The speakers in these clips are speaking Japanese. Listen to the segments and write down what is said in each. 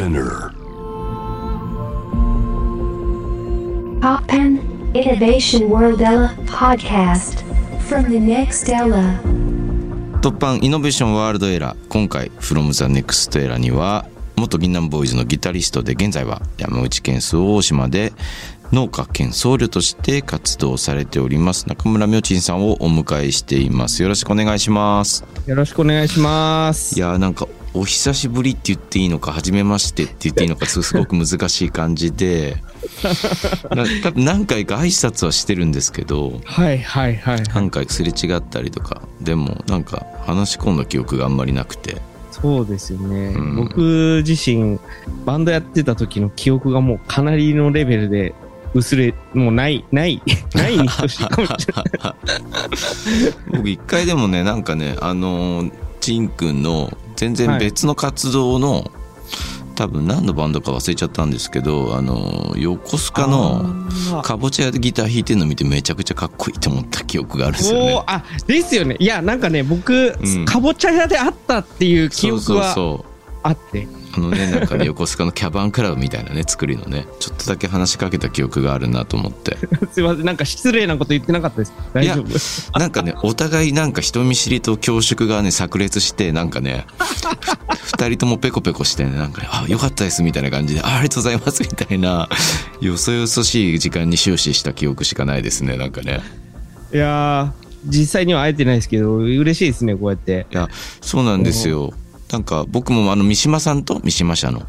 Spinner. Poppen Innovation World Ella podcast from the next Ella. 突版イノベーションワールドエラー今回 From the Next Era には元銀杏ボーイズのギタリストで現在は山口県周防大島で農家兼僧侶として活動されております中村明珍さんをお迎えしていますよろしくお願いしますよろしくお願いします。いやーなんかお久しぶりって言っていいのか初めましてって言っていいのかすすごく難しい感じで な多分何回か挨拶はしてるんですけどはいはいはい。何回かすれ違ったりとかでもなんか話し込んだ記憶があんまりなくてそうですよね。うん僕自身、バンドやってた時の記憶がもうかなりのレベルで薄れ、もうない、ない、ないに等しいかもしれない。僕一回でもねなんかねあのーちんくんの全然別の活動の、多分何のバンドか忘れちゃったんですけどあのー横須賀のかぼちゃ屋でギター弾いてるの見てめちゃくちゃかっこいいと思った記憶があるんですよね。あ、ですよね。いや、なんかね、僕、うん。かぼちゃ屋であったっていう記そうそう憶はそうあのねなんかね横須賀のキャバンクラブみたいなね作りのねちょっとだけ話しかけた記憶があるなと思って すいません、なんか失礼なこと言ってなかったです。大丈夫？なんかねお互いなんか人見知りと恐縮がね炸裂してなんかね 二人ともペコペコしてねなんかねあよかったですみたいな感じであありがとうございますみたいなよそよそしい時間に終始した記憶しかないですねなんかねいやー、実際には会えてないですけど、嬉しいですね、こうやって。いやそうなんですよなんか僕もあの三島さんと三島社の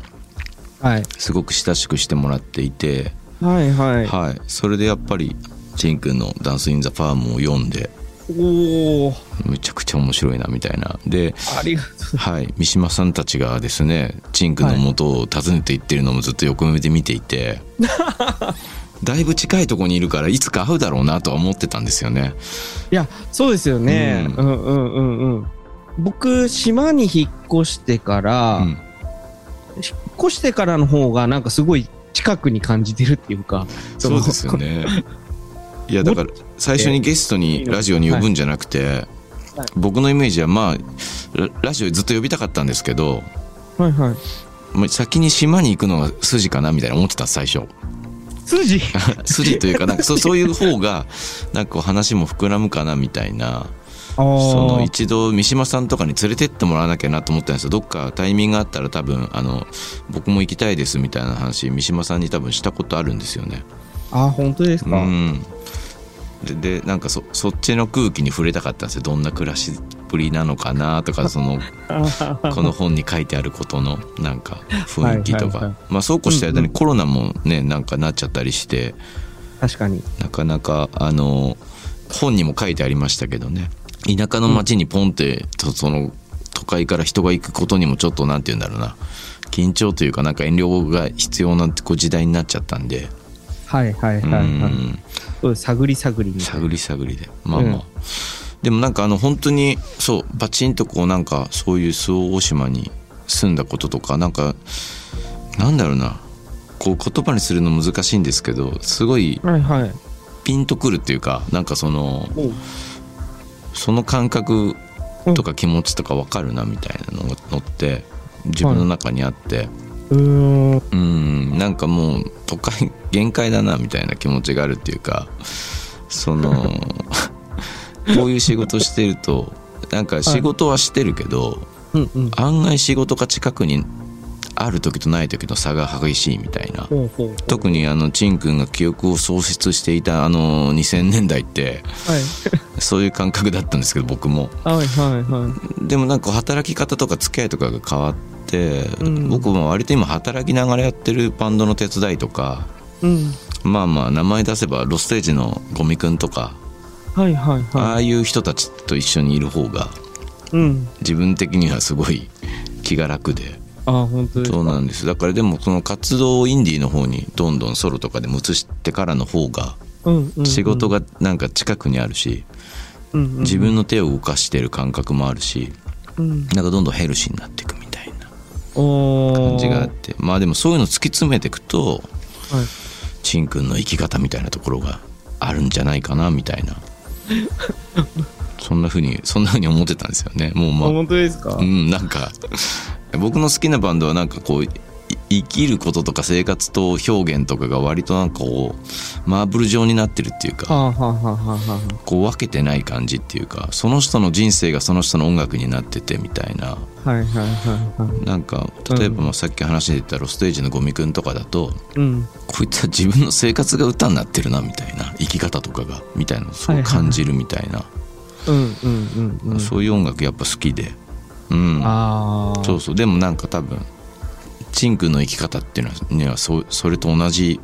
はい。すごく親しくしてもらっていてはいはい。はいそれでやっぱりチンくんの「ダンス・イン・ザ・ファーム」を読んでおー、めちゃくちゃ面白いなみたいなでありがとう。はい三島さんたちがですねチンくんの元を訪ねていってるのもずっと横目で見ていて、だいぶ近いところにいるからいつか会うだろうなとは思ってたんですよねいや、そうですよね。ううんん、うん、うん、うん。僕、島に引っ越してから、うん引っ越してからの方が、なんかすごい近くに感じてるっていうか。そうですよ。ね いやだから最初にゲストにラジオに呼ぶんじゃなくて、はい僕のイメージはまあララジオずっと呼びたかったんですけどはいはい。まあ先に島に行くのが筋かなみたいな思ってた最初筋？筋というかなんかそうそういう方がなんか話も膨らむかなみたいなその一度三島さんとかに連れてってもらわなきゃなと思ったんですよ。どっかタイミングがあったら多分あの僕も行きたいですみたいな話三島さんに多分したことあるんですよね。あ、本当ですか、うん。ででなんかそそっちの空気に触れたかったんですよ。どんな暮らしぶりなのかなとか そのこの本に書いてあることのなんか雰囲気とか、はいはいはい。まあそうこうした間にコロナもねなんかなっちゃったりして。確かに。なかなかあの本にも書いてありましたけどね田舎の町にポンって、とその都会から人が行くことにもちょっとなんて言うんだろうな。緊張というかなんか遠慮が必要なこう時代になっちゃったんで、はいはいはい、うはい。探り探り。探り探りで。まあまあ、うん。でもなんかあの本当にそうバチンとこうなんかそういう周防大島に住んだこととかなんかなんだろうな。こう言葉にするの難しいんですけどすごいはいはい。ピンとくるっていうかなんかそのおうその感覚とか気持ちとか分かるなみたいなののって自分の中にあって、うーん。うんなんかもう都会限界だなみたいな気持ちがあるっていうかその こういう仕事してるとなんか仕事はしてるけど、うんうん。案外仕事が近くにある時とない時の差が激しいみたいな。特にあのチン君が記憶を喪失していたあの2000年代ってはい。そういう感覚だったんですけど僕もはいはいはい。でもなんか働き方とか付き合いとかが変わって、うん僕も割と今働きながらやってるバンドの手伝いとかうん。まあまあ名前出せばロステージのゴミくんとか、はいはいあはあいう人たちと一緒にいる方がい。うん。自分的にはすごい気が楽であ、本当。そうなんです。だからでもその活動をインディーの方にどんどんソロとかでも移してからの方がうんうんうん。仕事がなんか近くにあるしうんうん自分の手を動かしてる感覚もあるしうん。なんかどんどんヘルシーになっていくみたいな感じがあって。まあでもそういうの突き詰めていくとはい。ちんくんの生き方みたいなところがあるんじゃないかなみたいな。そんなふうにそんなふうに思ってたんですよね。もうまあ本当ですか、うんなんか僕の好きなバンドはなんかこうい生きることとか生活と表現とかが割となんかこうマーブル状になってるっていうか。こう分けてない感じっていうかその人の人生がその人の音楽になっててみたいな。なんか例えばまあさっき話に出たロステージのゴミくんとかだとうん。こいつは自分の生活が歌になってるなみたいな生き方とかがみたいなのをそう感じるみたいな。そういう音楽やっぱ好きでうん。そうそう。でもなんか多分チンくんの生き方っていうのはにはそそれと同じ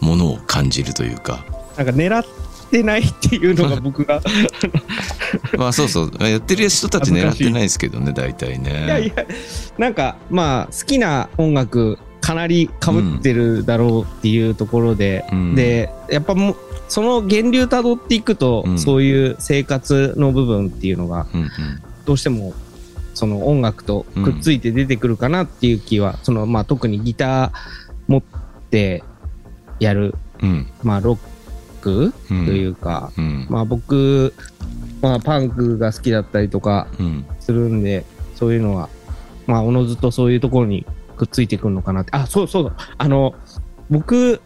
ものを感じるというか。なんか狙ってないっていうのが 僕が。まあそうそう。やってる人たち狙ってないですけどね大体ね。いやいや、なんかまあ好きな音楽かなり被ってるだろうっていうところで、うん。で、やっぱもう、その源流辿っていくと、うん。そういう生活の部分っていうのがうんうん。どうしてもその音楽とくっついて出てくるかなっていう気は、そのまあ特にギター持ってやる、うん。まあロックとうん。いうか、うん。まあ僕、まあパンクが好きだったりとかうん。するんで、そういうのは、まあおのずとそういうところにくっついてくるのかなって。あ、そうそうだ。あの、僕、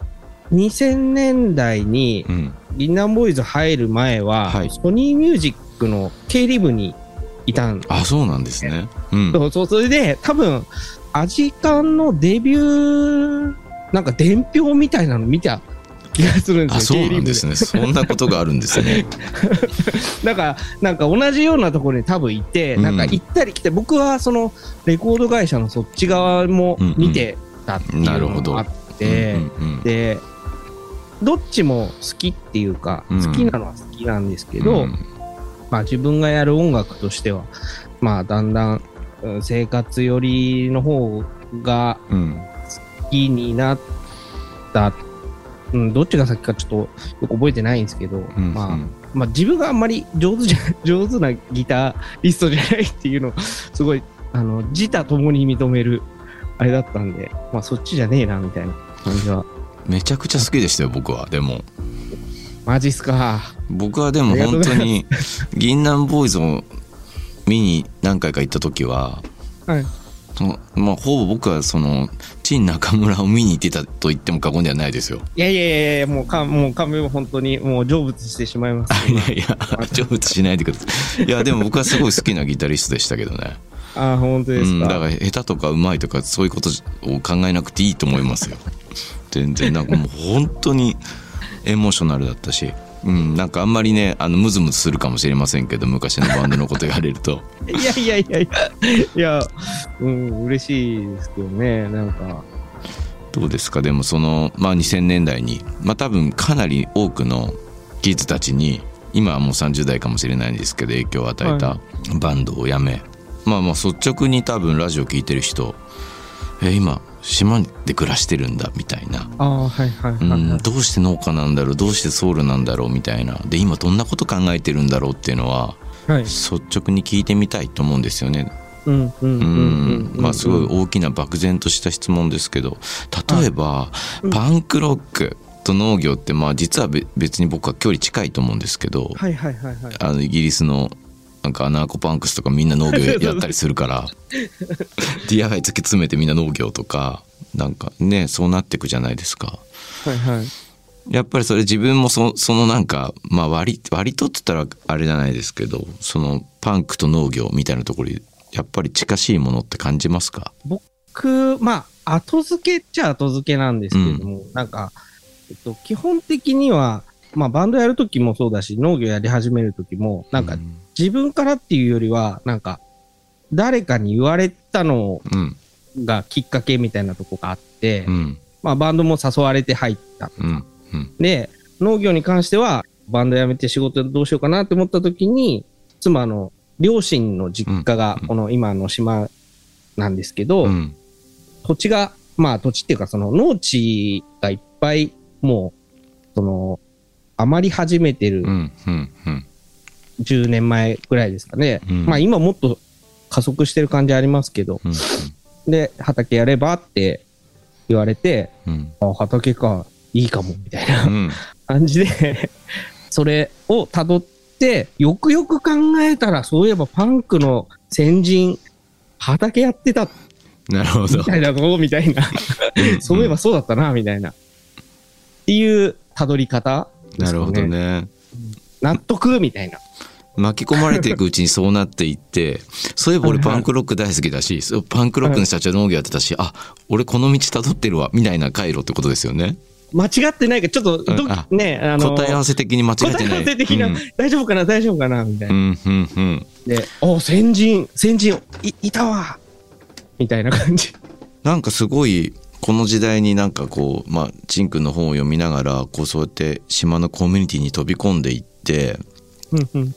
2000年代にうん。銀杏ボーイズ入る前は、はい。ソニーミュージックの経理部にいたん。あそうなんですね。うん。そうそう、それで、多分、アジカンのデビュー、なんか伝票みたいなの見た気がするんですよ、あそうなんですね。ねそんなことがあるんですね。だから、なんか同じようなところに多分いて、うん。なんか行ったり来て、僕はそのレコード会社のそっち側も見てたっていうのもあって、うんうんうん。で、どっちも好きっていうか、うん。好きなのは好きなんですけど、うんまあ自分がやる音楽としては、まあだんだんうん生活寄りの方がうん好きになった、うん、どっちが先かちょっとよく覚えてないんですけど、うんまあ、まあ自分があんまり上手じゃ、上手なギタリストじゃないっていうのを、すごい、あの、自他ともに認める、あれだったんで、まあそっちじゃねえな、みたいな感じは。めちゃくちゃ好きでしたよ僕はでもマジっすか。僕はでも本当に銀杏ボーイズを見に何回か行った時ははい。まあほぼ僕はその陳中村を見に行ってたと言っても過言ではないですよ。いやいやいやいや、もうか、もう髪を本当に、もう成仏してしまいます。いやいや成仏しないでください。いやでも僕はすごい好きなギタリストでしたけどね。ああ、本当でうん、すか。だから下手とかうまいとかそういうことを考えなくていいと思いますよ。全然なんかもう本当にエモーショナルだったし、うん、なんかあんまりねあのムズムズするかもしれませんけど昔のバンドのこと言われると。いやいやいやいや、いや、うん、嬉しいですけどね、なんか。どうですか？でもその、まあ、2000年代に、まあ、多分かなり多くのキッズたちに今はもう30代かもしれないんですけど影響を与えたバンドをやめ、まあまあ率直に多分ラジオ聞いてる人え今島で暮らしてるんだみたいな。ああ、はいはいはい、はいうん、どうして農家なんだろうどうしてソウルなんだろうみたいな。で今どんなこと考えてるんだろうっていうのははい。率直に聞いてみたいと思うんですよね。まあすごい大きな漠然とした質問ですけど。例えばうん。パンクロックと農業ってまあ実はべ別に僕は距離近いと思うんですけど。はいはいはいはい。あのイギリスのなんかアナーコパンクスとかみんな農業 やったりするから DIY 突き詰めてみんな農業とかなんかねそうなっていくじゃないですか。はいはい。やっぱりそれ自分もそそのなんか、まあ割、割とって言ったらあれじゃないですけど、そのパンクと農業みたいなところに、やっぱり近しいものって感じますか？僕、まあ、後付けっちゃ後付けなんですけれども、なんか、えっと、基本的には、まあ、バンドやるときもそうだし、農業やり始めるときも、なんかう、自分からっていうよりは、なんか、誰かに言われたのうん、がきっかけみたいなとこがあって、うん、まあ、バンドも誘われて入った。うん、うん、で、農業に関しては、バンド辞めて仕事どうしようかなって思った時に、妻の両親の実家がうん。この今の島なんですけど、うん、土地が、まあ土地っていうかその農地がいっぱいもう、その、余り始めてる10年前ぐらいですかね。うんまあ今もっと加速してる感じありますけど、うん、で、畑やればって言われて、うん、あ、畑か、いいかも、みたいなうん、感じで、それを辿って、よくよく考えたら、そういえばパンクの先人、畑やってたっなるほどみ。たいだぞ、みたいな。そういえばそうだったな、みたいな。っていうたどり方ですかなるほど。ね。納得みたいな。巻き込まれていくうちにそうなっていって、そういえば俺はいはいパンクロック大好きだし、そうパンクロックの人たちは農業やってたし、あ、俺この道辿ってるわ、みたいな回路ってことですよね。間違ってないか、ちょっとど、うんあね、あの、答え合わせ的に間違えてない。答え合わせ的な、うん大丈夫かな、大丈夫かな、みたいな。うん、うん、うん。で、お、先人、先人、い、いたわみたいな感じ。なんかすごい、この時代になんかこう、まあ、チンくんの本を読みながら、こうそうやって島のコミュニティに飛び込んでいって。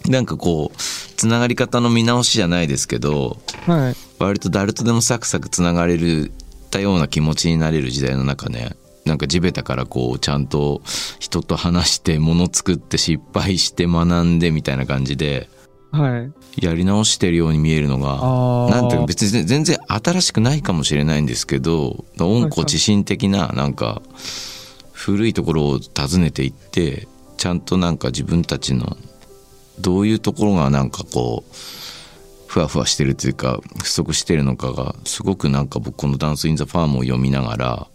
なんかこう、つながり方の見直しじゃないですけど、はい。割と誰とでもサクサクつながれるたような気持ちになれる時代の中ねなんか地べたからこうちゃんと人と話してもの作って失敗して学んでみたいな感じではい。やり直してるように見えるのが。なんていうか別に全然新しくないかもしれないんですけど温故知新的ななんか古いところを訪ねていってちゃんとなんか自分たちのどういうところがなんかこうふわふわしてるというか不足してるのかがすごくなんか僕この「ダンス・イン・ザ・ファーム」を読みながら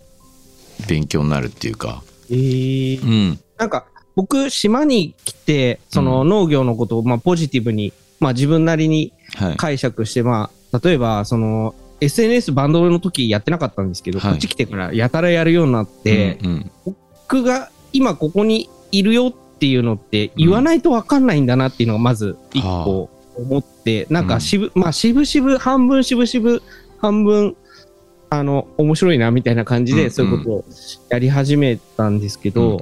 勉強になるっていうか。えー。うん。なんか、僕、島に来て、その農業のことを、まあ、ポジティブに、まあ、自分なりにはい。解釈して、まあ、例えば、その、SNS バンドの時やってなかったんですけど、はい。こっち来てからやたらやるようになって、うんうん。僕が今ここにいるよっていうのって言わないとわかんないんだなっていうのがまず一個思って、なんかしぶ、まあしぶしぶ、半分しぶしぶ、半分、あの、面白いなみたいな感じでそういうことをやり始めたんですけど、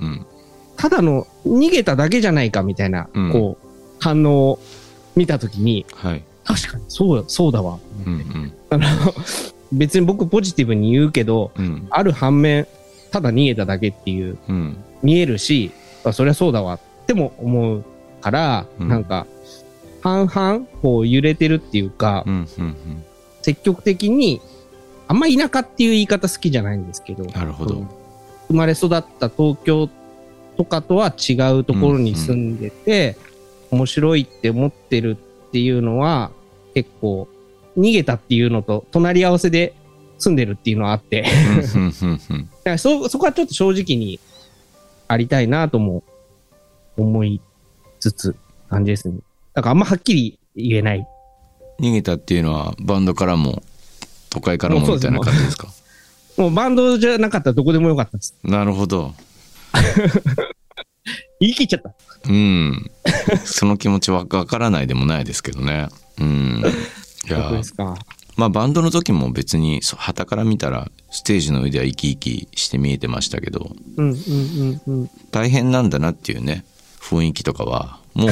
ただの逃げただけじゃないかみたいな、うん。こう、反応を見たときに、はい。確かにそう、そうだわ。うんうん。あの別に僕ポジティブに言うけど、うん。ある反面、ただ逃げただけっていううん。見えるし、あそりゃそうだわ。っても思うから、うん。なんか、半々、こう揺れてるっていうか、うんうん積極的に、あんま田舎っていう言い方好きじゃないんですけど、なるほど。生まれ育った東京とかとは違うところに住んでて、面白いって思ってるっていうのは、結構、逃げたっていうのと隣り合わせで住んでるっていうのはあって、そ、そこはちょっと正直にありたいなとも思いつつ、感じですね。だからあんまはっきり言えない。逃げたっていうのはバンドからも都会からもみたいな感じですか？もうバンドじゃなかったらどこでもよかったです。なるほど 言い切っちゃった。うんその気持ちはわからないでもないですけどねうんいどこやですか。まあバンドの時も別に旗から見たらステージの上では生き生きして見えてましたけどうんうんうんうん。大変なんだなっていうね雰囲気とかはもう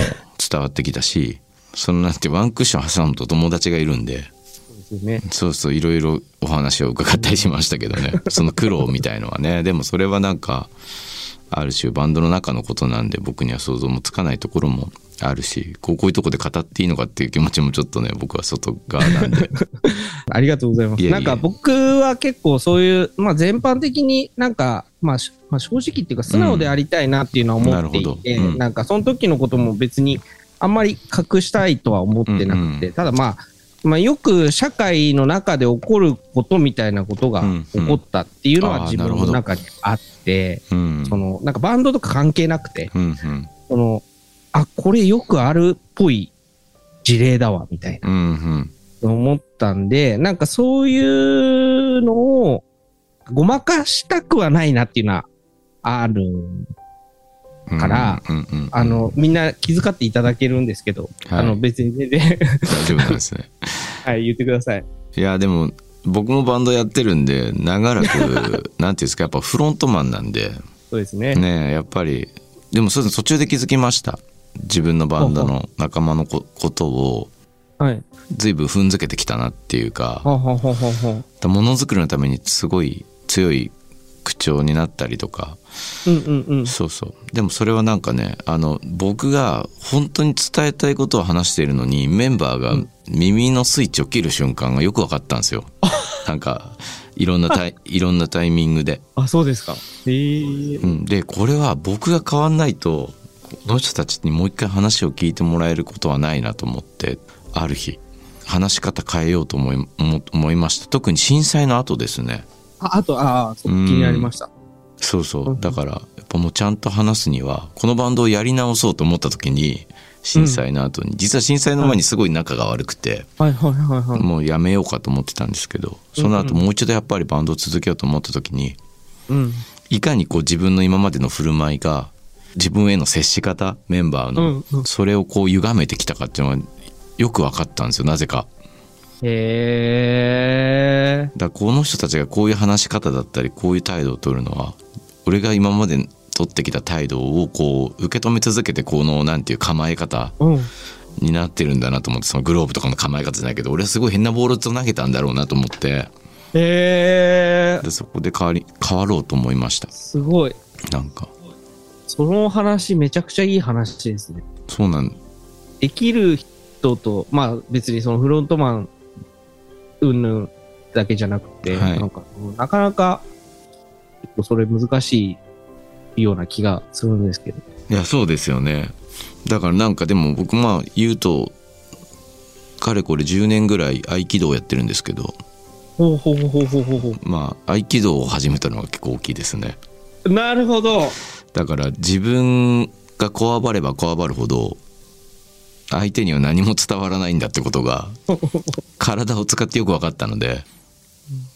伝わってきたしそのなんてワンクッション挟むと友達がいるんでね。そうそういろいろお話を伺ったりしましたけどね その苦労みたいのはねでもそれはなんかある種バンドの中のことなんで僕には想像もつかないところもあるしこうこういうとこで語っていいのかっていう気持ちもちょっとね僕は外側なんで。ありがとうございます。なんか僕は結構そういう、まあ全般的になんか、まあ、しまあ正直っていうか素直でありたいなっていうのは思っていて、うん。なうん。なんかその時のことも別にあんまり隠したいとは思ってなくて、うんただまあ、まあよく社会の中で起こることみたいなことがうん起こったっていうのあは自分の中にあって、うんそのなんかバンドとか関係なくて、うんうん。その、あ、これよくあるっぽい事例だわ、みたいな。うんうん思ったんで、なんかそういうのをごまかしたくはないなっていうのはある。うんからうんうんうんあの、みんな気遣っていただけるんですけど、はいあの別に全然、大丈夫なんですね はい、言ってください。いやでも僕もバンドやってるんで長らく なんていうんですかやっぱフロントマンなんでそうですね。ねえやっぱりでもそれ途中で気づきました自分のバンドの仲間のこことをはい。随分踏んづけてきたなっていうか。ものづくりのためにすごい強い口調になったりとか。そうそうでもそれはなんかねあの僕が本当に伝えたいことを話しているのにメンバーが耳のスイッチを切る瞬間がよく分かったんですよ なんかいろんなタイ いろんなタイミングで、あ、そうですか。へえ。うん、でこれは僕が変わんないとこの人たちにもう一回話を聞いてもらえることはないなと思ってある日話し方変えようと思い思思いました。特に震災の後ですね。ああと、ああ、そう気になりました。そうそう。うん。だからやっぱもうちゃんと話すにはこのバンドをやり直そうと思った時に震災の後に、実は震災の前にすごい仲が悪くて、はいはいはいはい。もうやめようかと思ってたんですけどその後うん。うんもう一度やっぱりバンドを続けようと思った時にうん。いかにこう自分の今までの振る舞いが自分への接し方メンバーうのんうん。それをこう歪めてきたかっていうのはよく分かったんですよなぜか。へえ。だこの人たちがこういう話し方だったりこういう態度を取るのは俺が今まで取ってきた態度をこう受け止め続けてこのなんていう構え方うん。になってるんだなと思ってそのグローブとかの構え方じゃないけど俺はすごい変なボールと投げたんだろうなと思ってへえ。でそこで変わり変わろうと思いましたすごい。なんかその話、めちゃくちゃいい話ですね。そうなんできる人と、まあ別にそのフロントマン、うんぬんだけじゃなくて、はいなんかなかなか、結構それ難しいような気がするんですけど。いやそうですよねだからなんかでも僕まあ言うとかれこれ10年ぐらい合気道をやってるんですけどほうほうほうほうほうほまあ合気道を始めたのが結構大きいですねう。なるほど。だから自分がこわばればこわばるほど相手には何も伝わらないんだってことが 体を使ってよく分かったので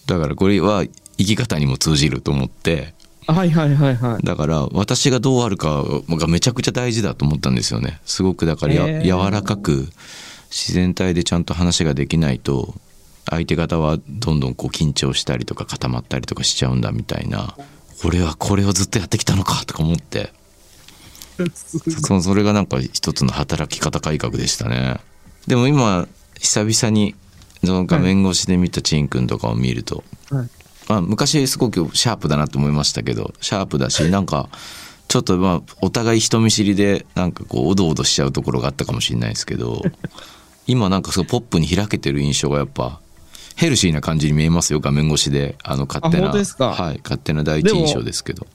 だからこれは生き方にも通じると思ってはいはいはいはい。だから私がどうあるかがめちゃくちゃ大事だと思ったんですよねすごくだからや、へー柔らかく自然体でちゃんと話ができないと相手方はどんどんこう緊張したりとか固まったりとかしちゃうんだみたいな俺はこれをずっとやってきたのかとか思って。そそれがなんか一つの働き方改革でしたね。でも今久々にその画面越しで見たチンくんとかを見ると、はい。まあ、昔すごくシャープだなと思いましたけどシャープだしなんかちょっとまあお互い人見知りでなんかこうおどおどしちゃうところがあったかもしれないですけど 今なんかすごいポップに開けてる印象がやっぱヘルシーな感じに見えますよ画面越しで。あの勝手あな本当ですか？はい、勝手な第一印象ですけど。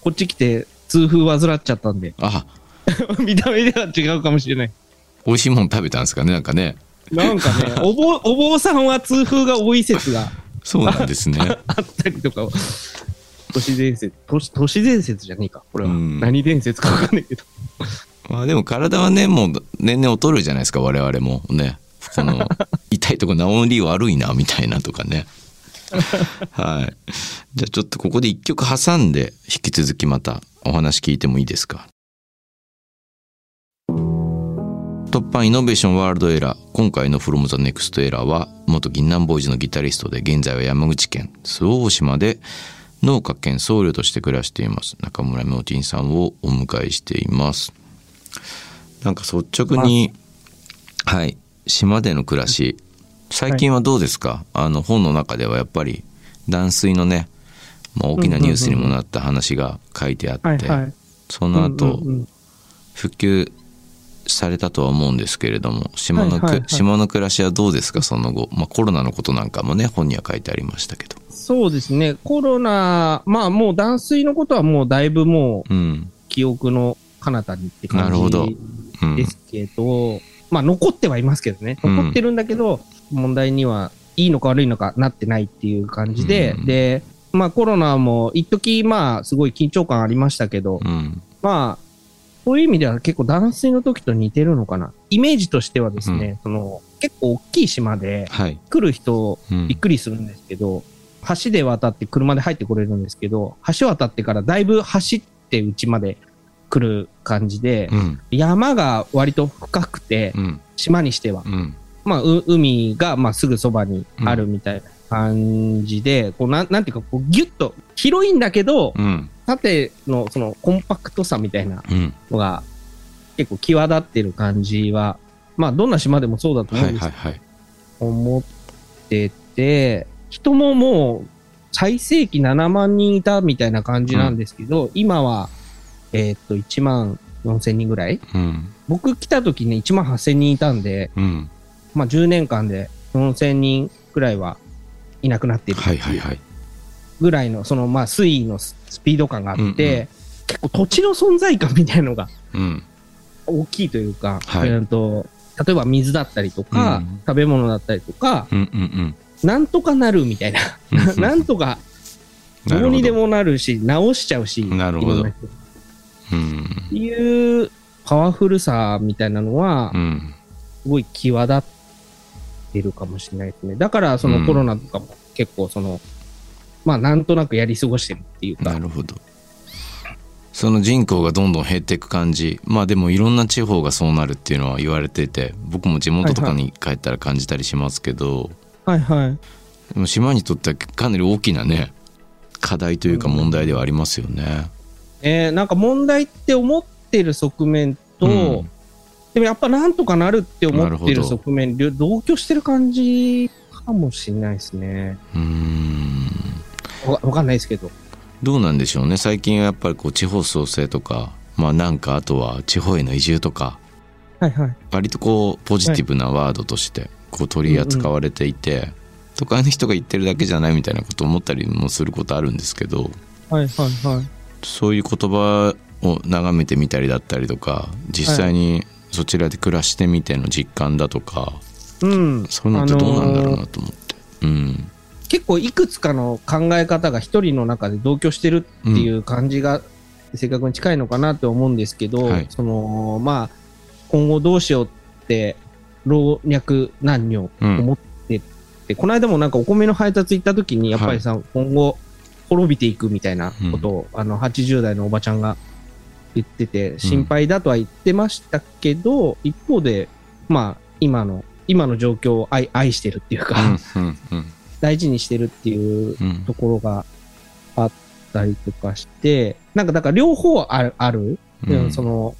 こっち来て痛風患っちゃったんで、あ。見た目では違うかもしれない。美味しいもの食べたんですかねなんかね。なんかね、お坊、お坊さんは痛風が多い説が。そうなんですね。あったりとか、都市伝説、都市都市伝説じゃねえか、これは。うん。何伝説かわかんないけど。まあでも体はねもう年々劣るじゃないですか我々も。ね。この痛いとこ治り悪いなみたいなとかね。はい。じゃあちょっとここで一曲挟んで引き続きまたお話聞いてもいいですか？突破イノベーションワールドエラー今回の From the Next Era は元銀杏ボーイズのギタリストで現在は山口県周防大島で農家兼僧侶として暮らしています中村明珍さんをお迎えしています。なんか率直にはい。島での暮らし最近はどうですか、あの本の中ではやっぱり断水のね、まあ、大きなニュースにもなった話が書いてあって、はいはい。その後、うんうんうん。復旧されたとは思うんですけれども島のく、はいはいはい。島の暮らしはどうですか？その後、まあ、コロナのことなんかもね本には書いてありましたけど。そうですね、コロナ、まあもう断水のことはもうだいぶもううん。記憶の彼方にって感なるほど。じうん。ですけど、まあ残ってはいますけどね、うん残ってるんだけど、問題にはいいのか悪いのかなってないっていう感じで、うん。で、まあコロナも一時まあすごい緊張感ありましたけど、うん。まあ、そういう意味では結構断水の時と似てるのかな。イメージとしてはですね、その結構大きい島ではい、来る人うん。びっくりするんですけど、橋で渡って車で入ってこれるんですけど、橋渡ってからだいぶ走ってうちまで来る感じで、うん。山が割と深くて、うん。島にしては、うんまあ、う海がまあすぐそばにあるみたいな感じで、こうなんなんていうかこうギュッと広いんだけど、うん。縦のそのコンパクトさみたいなうん。のが結構際立ってる感じは、まあどんな島でもそうだと思はうんですけど、いはいはい。思ってて、人ももう最盛期7万人いたみたいな感じなんですけど、今は、えーっと、1万4千人ぐらい。うん。僕来た時ね、1万8千人いたんで、うんまあ10年間で4千人くらいはいなくなっている。はいはいはい。ぐらいの、そのまあ水位のススピード感があって、うんうん。結構土地の存在感みたいのがうん。大きいというか、はい。えーと例えば水だったりとか、うん食べ物だったりとか、うんうんなんとかなるみたいな。うん なんとか、ど。どうにでもなるし、直しちゃうし、なるほど。っうん。ていうパワフルさみたいなのはう、ん。すごい際立ってるかもしれないですね。だから、そうん。のコロナとかも結構その、まあなんとなくやり過ごしてるっていうか、なるほど。その人口がどんどん減っていく感じ。まあでもいろんな地方がそうなるっていうのは言われてて僕も地元とかに帰ったら感じたりしますけど、はいはい。でも島にとってはかなり大きなね課題というか問題ではありますよね。えーなんか問題って思ってる側面と、うんでもやっぱなんとかなるって思ってる側面、両同居してる感じかもしれないですね。うーんわわかんないですけど。どうなんでしょうね最近はやっぱりこう地方創生とかまあなんかあとは地方への移住とかはいはい。割とこうポジティブなワードとしてこう取り扱われていて、都会の人が言ってるだけじゃないみたいなことを思ったりもすることあるんですけどはいはいはい。そういう言葉を眺めてみたりだったりとか実際にそちらで暮らしてみての実感だとか、うん。そういうのってどうなんだろうあのーなと思って。うん。結構いくつかの考え方が一人の中で同居してるっていう感じが正確に近いのかなって思うんですけど、はい。そのまあ今後どうしようって老若男女思ってって、この間もなんかお米の配達行った時にやっぱりさ、今後滅びていくみたいなことを、あの80代のおばちゃんが言ってて心配だとは言ってましたけど、一方でまあ今の今の状況を愛愛してるっていうか、うんうんうん。大事にしてるっていううん。ところがあったりとかして、なんかだから両方ある、ある。うん。その、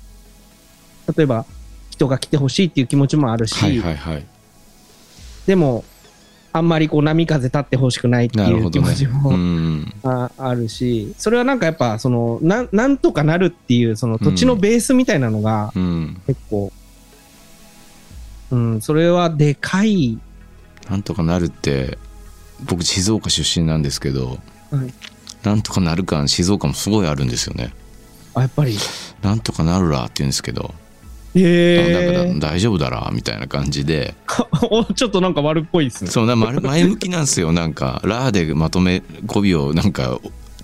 例えば人が来てほしいっていう気持ちもあるし、はいはいはい。でも、あんまりこう波風立ってほしくないっていう気持ちも、ん ああるし、それはなんかやっぱその、なんなんとかなるっていうその土地のベースみたいなのがうん。結構、うん、それはでかい。なんとかなるって僕静岡出身なんですけどはい。なんとかなる感静岡もすごいあるんですよね。あ、やっぱり。なんとかなるらって言うんですけど、へなんかだ大丈夫だらみたいな感じで おちょっとなんか悪っぽいですね。そうな前前向きなんですよ なんかラーでまとめ語尾をなんか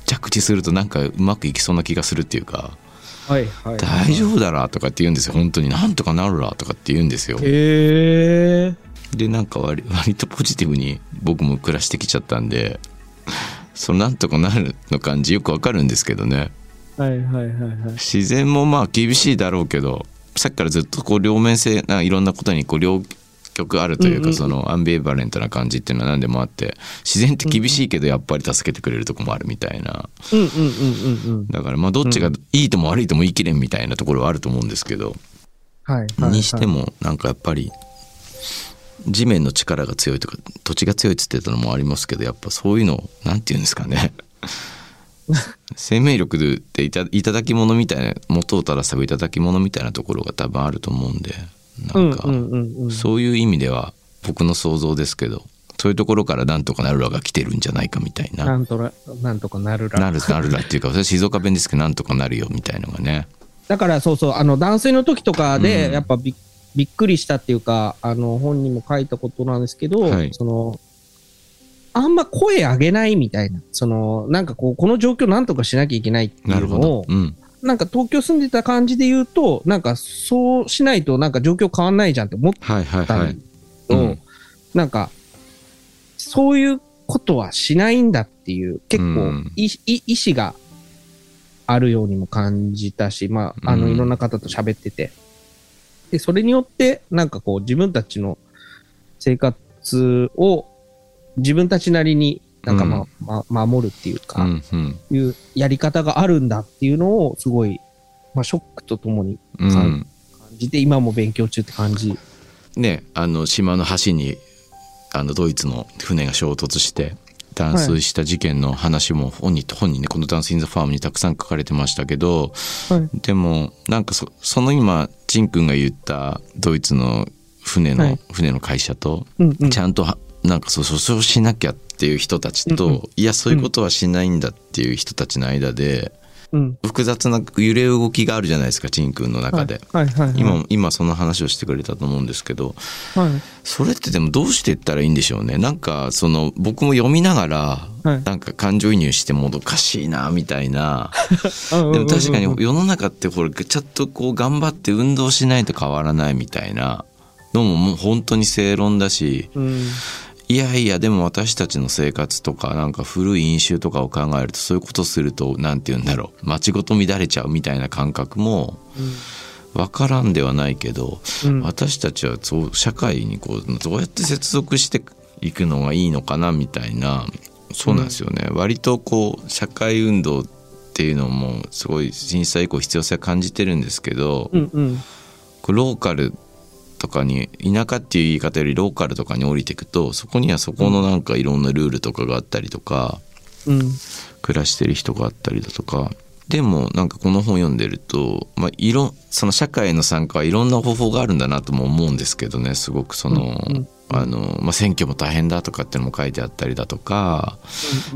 着地するとなんかうまくいきそうな気がするっていうかはいはい。大丈夫だらとかって言うんですよ本当になんとかなるらとかって言うんですよへえ。でなんか割 割とポジティブに僕も暮らしてきちゃったんでそのなんとかなるの感じよくわかるんですけどねはいはいはいはい。自然もまあ厳しいだろうけどさっきからずっとこう両面性ないろんなことにこう両極あるというかそのアンビエバレントな感じっていうのは何でもあって自然って厳しいけどやっぱり助けてくれるとこもあるみたいな。だからまあどっちがいいとも悪いとも言い切れんみたいなところはあると思うんですけど。にしてもなんかやっぱり地面の力が強いとか土地が強いっつってたのもありますけどやっぱそういうのなんて言うんですかね 生命力でいたいただき物みたいな元を正せばいただき物みたいなところが多分あると思うんでなんか。そういう意味では僕の想像ですけどそういうところからなんとかなるらが来てるんじゃないかみたいななんとら、なんとかなるら。なるなるらっていうかそれ静岡弁ですけどなんとかなるよみたいのがねだからそうそう、あの、断水の時とかで、うんやっぱびびっくりしたっていうか、あの、本にも書いたことなんですけど、はいその、あんま声上げないみたいな、その、なんかこう、この状況なんとかしなきゃいけないっていうのを、うん。なんか東京住んでた感じで言うと、なんかそうしないとなんか状況変わんないじゃんって思ったんだはいけど、うん。なんか、そういうことはしないんだっていう、結構うん。い、い意志があるようにも感じたし、まあ、あの、うん。いろんな方と喋ってて。で、それによって、なんかこう、自分たちの生活を自分たちなりになんかま、ま、守るっていううか、んうんいうやり方があるんだっていうのを、すごい、まあ、ショックとともにうん感じて、今も勉強中って感じ。ねあの島の橋にあのドイツの船が衝突して断水した事件の話も本に本にねこの「ダンス・イン・ザ・ファーム」にたくさん書かれてましたけどはい。でもなんかそその今チン君が言ったドイツの船の、はい船の会社とうんうんち。ゃんとはなんかそうそうそうしなきゃっていう人たちと、うんうんいやそういうことはしないんだっていう人たちの間でうん。複雑な揺れ動きがあるじゃないですかちんくんの中で、はいはいはい。今今その話をしてくれたと思うんですけどはい。それってでもどうしていったらいいんでしょうねなんかその僕も読みながら、はいなんか感情移入してもどかしいなみたいな うんでも確かに世の中ってこれちょっとこう頑張って運動しないと変わらないみたいなのももう本当に正論だしうん。いやいやでも私たちの生活とかなんか古い飲酒とかを考えるとそういうことすると何て言うんだろう。街ごと乱れちゃうみたいな感覚も分からんではないけど、うん。私たちはそう社会にこうどうやって接続していくのがいいのかなみたいなそうなんですよね、割とこう社会運動っていうのもすごい震災以降必要性は感じてるんですけど、うんうん。ローカルとかに田舎っていう言い方よりローカルとかに降りていくとそこにはそこのなんかいろんなルールとかがあったりとかうん。暮らしてる人があったりだとかでもなんかこの本読んでると、まあ、いろその社会の参加はいろんな方法があるんだなとも思うんですけどねすごくその、うんうんあのまあ、選挙も大変だとかってのも書いてあったりだとか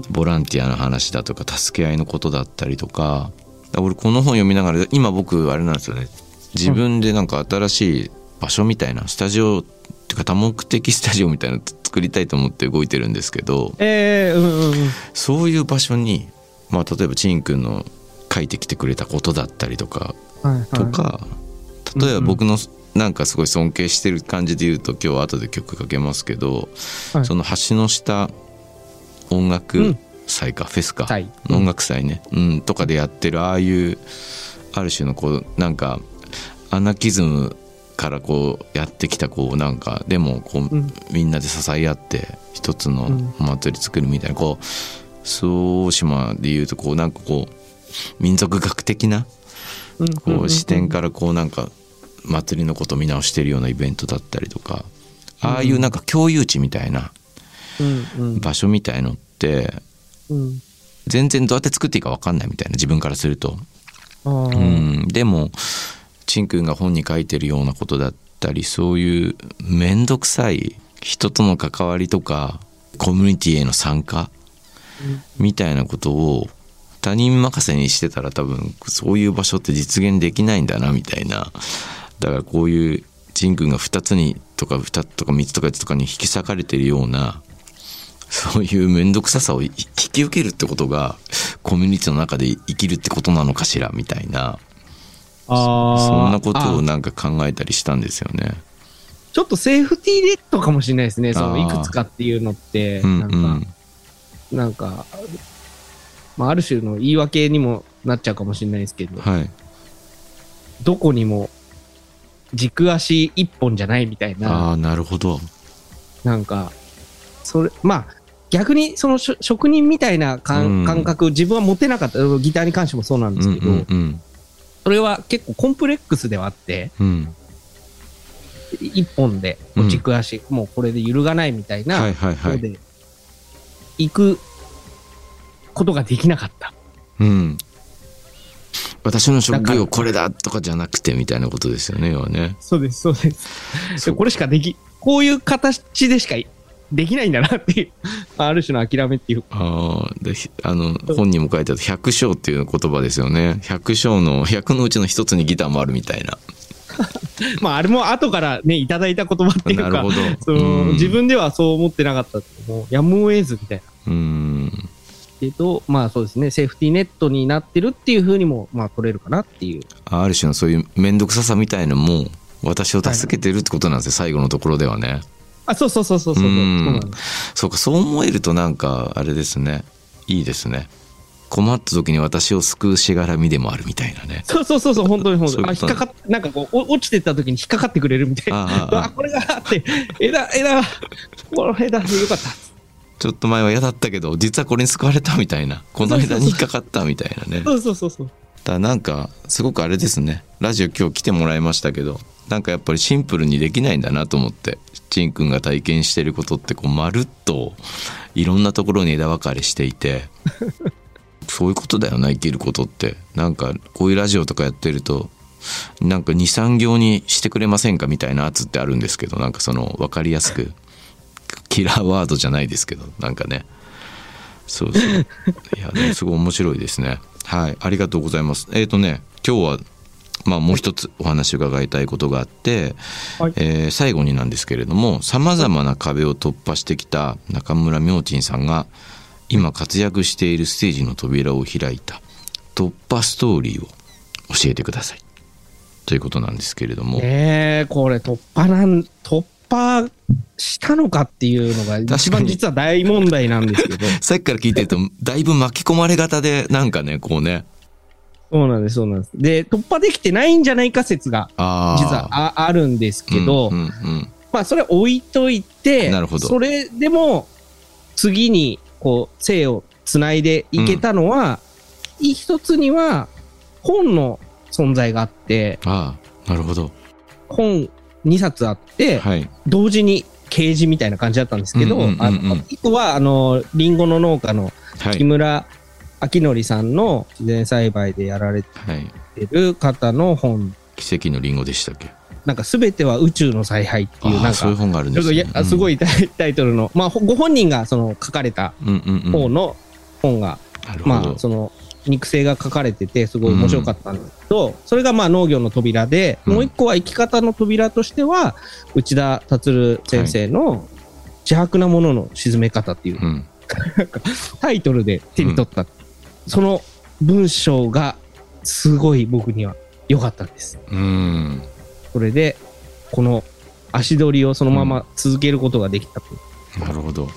ボランティアの話だとか助け合いのことだったりとか俺この本読みながら今僕あれなんですよね自分でなんか新しい場所みたいなスタジオっていうか多目的スタジオみたいなの作りたいと思って動いてるんですけどええうんうんうん。そういう場所に、まあ、例えばちんくんの書いてきてくれたことだったりとかはいはい。とか、例えば僕のなんかすごい尊敬してる感じで言うと今日後で曲かけますけど、はい。その橋の下音う楽ん。祭か、フェスか、祭。音楽祭ね、うん、とかでやってるああいうある種のこうなんかアナキズムからこうやってきたこうなんかでもこう、うん。みんなで支え合って一つのうん。お祭り作るみたいなこう周防大島でいうとこうなんかこう民族学的なうん。こう視点からこうなんか祭りのこと見直してるようなイベントだったりとかああいうなんか共有地みたいな場所みたいのってうん。全然どうやって作っていいか分かんないみたいな自分からすると。うん、でもちんくんが本に書いてるようなことだったりそういう面倒くさい人との関わりとかコミュニティへの参加みたいなことを他人任せにしてたら多分そういう場所って実現できないんだなみたいなだからこういうちんくんが2つにとか2つとか3つとか4つとかに引き裂かれてるようなそういう面倒くささをい引き受けるってことがコミュニティの中で生きるってことなのかしらみたいな。そんなことをあなんか考えたりしたんですよね。ちょっとセーフティーネットかもしれないですね。そのいくつかっていうのって、うんなんか、うん。なんか、まあ、ある種の言い訳にもなっちゃうかもしれないですけど、はい、どこにも軸足一本じゃないみたいあな、あなるほど。なんか、それ、まあ、逆にその職人みたいな感覚、自分は持てなかった、ギターに関してもそうなんですけど、うんうんうんそれは結構コンプレックスではあって、うん一本で、もう軸足、もうこれで揺るがないみたいな、はいはいはい。ので、行くことができなかった。うん。私の職業これだとかじゃなくてみたいなことですよね要はね。そうです、そうです。これしかでき、こういう形でしかできないんだなっていう、ある種の諦めっていうか。ああでひあの本にも書いてある百章っていう言葉ですよね。百章の百のうちの一つにギターもあるみたいな。まあ、あれも後からね、いただいた言葉っていうかなるほ、ど。そのうん自分ではそう思ってなかったってもうやむを得ずみたいな。うん。けど、まあそうですね、セーフティーネットになってるっていうふうにも、まあ取れるかなっていう。ある種のそういう面倒くささみたいのも私を助けてるってことなんですよ、最後のところではね。あ、そうそうそうそうそう。そうそうかそう思えるとなんかあれですね。いいですね。困った時に私を救うしがらみでもあるみたいなね。そうそうそうそう、本当に本当に。あ、引っかかっなんかこう、お落ちてった時に引っかかってくれるみたいな。あああああ、これがあって、枝、枝、この枝でよかった。ちょっと前は嫌だったけど実はこれに救われたみたいな。この間に引っかかったみたいなね。そうそうそうそう。だなんかすごくあれですね。ラジオ今日来てもらいましたけどなんかやっぱりシンプルにできないんだなと思ってちんくんが体験してることってこうまるっといろんなところに枝分かれしていてそういうことだよな生きることって。なんかこういうラジオとかやってるとなんか23行にしてくれませんかみたいな圧ってあるんですけどなんかその分かりやすくキラーワードじゃないですけどなんかね。そうそう。いやでもすごい面白いですね。はい、ありがとうございます。えっ、とね、今日は、まあもう一つお話伺いたいことがあって、はいえー最後になんですけれども、様々な壁を突破してきた中村明珍さんが、今活躍しているステージの扉を開いた突破ストーリーを教えてください。ということなんですけれども、ねえ、これ突破なん、突破したのかっていうのが一番実は大問題なんですけど。さっきから聞いてると、だいぶ巻き込まれ型で、なんかね、こうね、そうなんです、そうなんです。で、突破できてないんじゃないか説が。実はああるんですけど、うんうんうんまあそれ置いといて、なるほどそれでも次にこう生をつないでいけたのは、一つには本の存在があって、ああ、なるほど。本2冊あって、はい。同時に掲示みたいな感じだったんですけど、うんうんうんうんあの一個はあのリンゴの農家のはい木。村明則さんの自然栽培でやられはい。てる方の本、奇跡のリンゴでしたっけ？なんか全ては宇宙の采配っていう、なんああそういうか、本があるんですね。い。すごいタイトルの、まあ、ほご本人がその書かれたうんうんうん。方の本が、なるほどまあ、。その肉声が書かれてて、すごい面白かったんですけど、それがまあ農業の扉で、うんもう一個は生き方の扉としては、内田達先生の自白なものの沈め方っていううん。タイトルで手に取った。その文章がすごい僕には良かったんです。うん。それで、この足取りをそのまま続けることができたと。なるほど。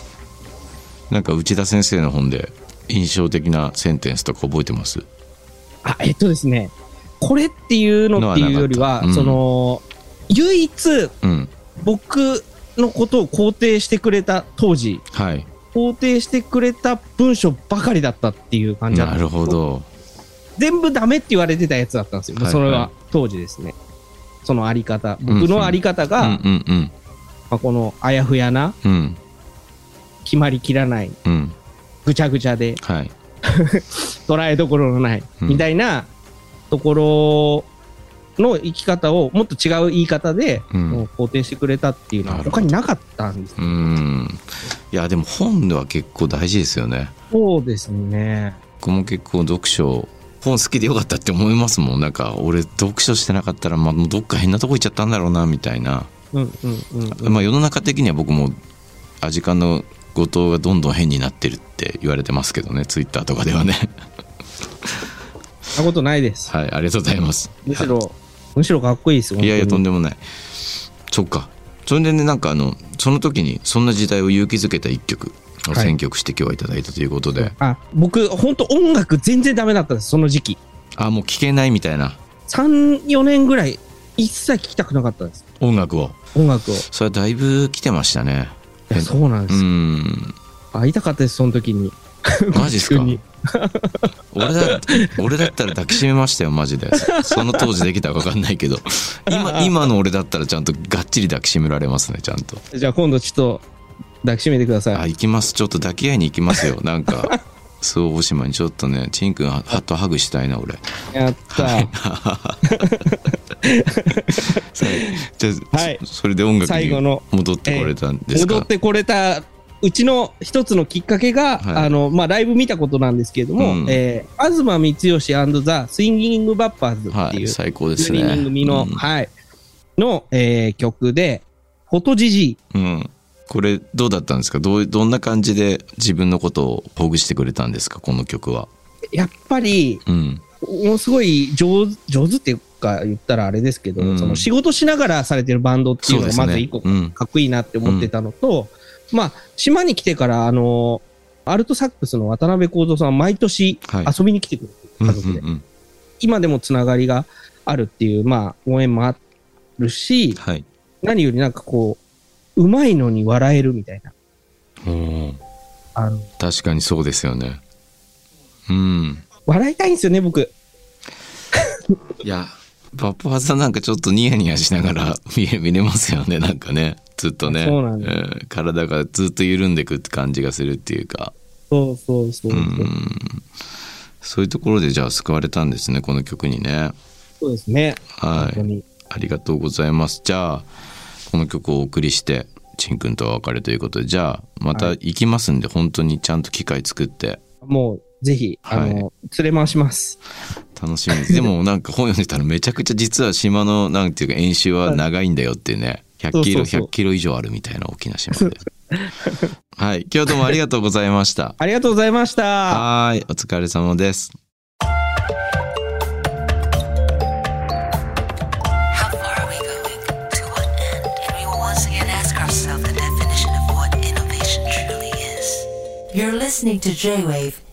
なんか内田先生の本で印象的なセンテンスとか覚えてます？あ、えっとですね、これっていうのっていうよりは、その、唯一うん。僕のことを肯定してくれた当時、はい。肯定してくれた文章ばかりだったっていう感じだったなるほ。ど。全部ダメって言われてたやつだったんですよ。はいはいそれは当時ですね。そのあり方。僕のあり方が、うんうんうん。まあ、このあやふやな、うん。決まりきらない、うん。ぐちゃぐちゃで、はい。捉えどころのない、うんみたいなところの生き方をもっと違う言い方で、う肯定してくれたっていうのは他になかったんです。うん。いや、でも本では結構大事ですよね。そうですね。僕も結構読書、本好きでよかったって思いますもん。なんか、俺読書してなかったら、まあ、どっか変なとこ行っちゃったんだろうな、みたいな。うんうんうん、うん。まあ世の中的には僕もアジカンの後藤がどんどん変になってるって言われてますけどねツイッターとかではねそんなことないです。はいありがとうございますむしろ、むしろかっこいいですよ。いやいやとんででもないそっかそれでねなんかあのその時にそんな時代を勇気づけた一曲をはい選曲して今日はいただいたということで、あ、僕、本当音楽全然ダメだったんです、その時期。あもう聴けないみたいな3、4年ぐらい、一切聴きたくなかったんです。音楽を音楽を。いそれはだいぶ来てましたねやそうなんでうす。ん会いたかったです、その時に。マジっすか？俺だ俺だったら抱きしめましたよマジで。その当時できたか分かんないけど。今 今の俺だったらちゃんとがっちり抱きしめられますねちゃんと。じゃあ今度ちょっと抱きしめてください。あ行きます。ちょっと抱き合いに行きますよ。なんか周防大島にちょっとねチンくんはハッとハグしたいな俺。やったー。さ じゃあ、はい。そそれで音楽に戻ってこれたんですか、戻ってこれたうちの一つのきっかけが、はい。あの、まあ、ライブ見たことなんですけれども、うん。えー、吾妻光良ザ・スインギング・バッパーズっていう、はい最高です12ね人組の、うん。はい、の、えー曲で、フォトジジうん。これどうだったんですか？どうどんな感じで自分のことをほぐしてくれたんですか？この曲は。イ。やっぱり、うん。ものすごい上手、上手っていうか言ったらあれですけど、うん。その仕事しながらされてるバンドっていうのがまず一個うん。かっこいいなって思ってたのと、まあ、島に来てから、あの、アルトサックスの渡辺幸三さんは毎年はい遊びに来てくれて、うん家族で。うんうん今でもつながりがあるっていう、まあ、応援もあるし、はい何よりなんかこう、うまいのに笑えるみたいな。あの、確かにそうですよねうん笑いたいんですよね、僕。いやバッパーさんなんかちょっとニヤニヤしながら 見れ見れますよねなんかね。ずっとね。そうなん体がずっと緩んでくって感じがするっていうか。そうそうそうそう。うん。そういうところでじゃあ救われたんですねこの曲にね。そうですね。はい。本当に。ありがとうございます。じゃあこの曲をお送りしてちんくんとお別れということで。じゃあまたはい。行きますんで、本当にちゃんと機会作って。もう、ぜひ、あの、はい連れ回します。楽しみです。でもなんか本読んでたらめちゃくちゃ実は島のなんていうか演習は長いんだよっていうね。100キロ、そうそうそう100キロ以上あるみたいな大きな島で。はい。今日はどうもありがとうございました。ありがとうございました。はーい。お疲れ様です。You're listening to J-Wave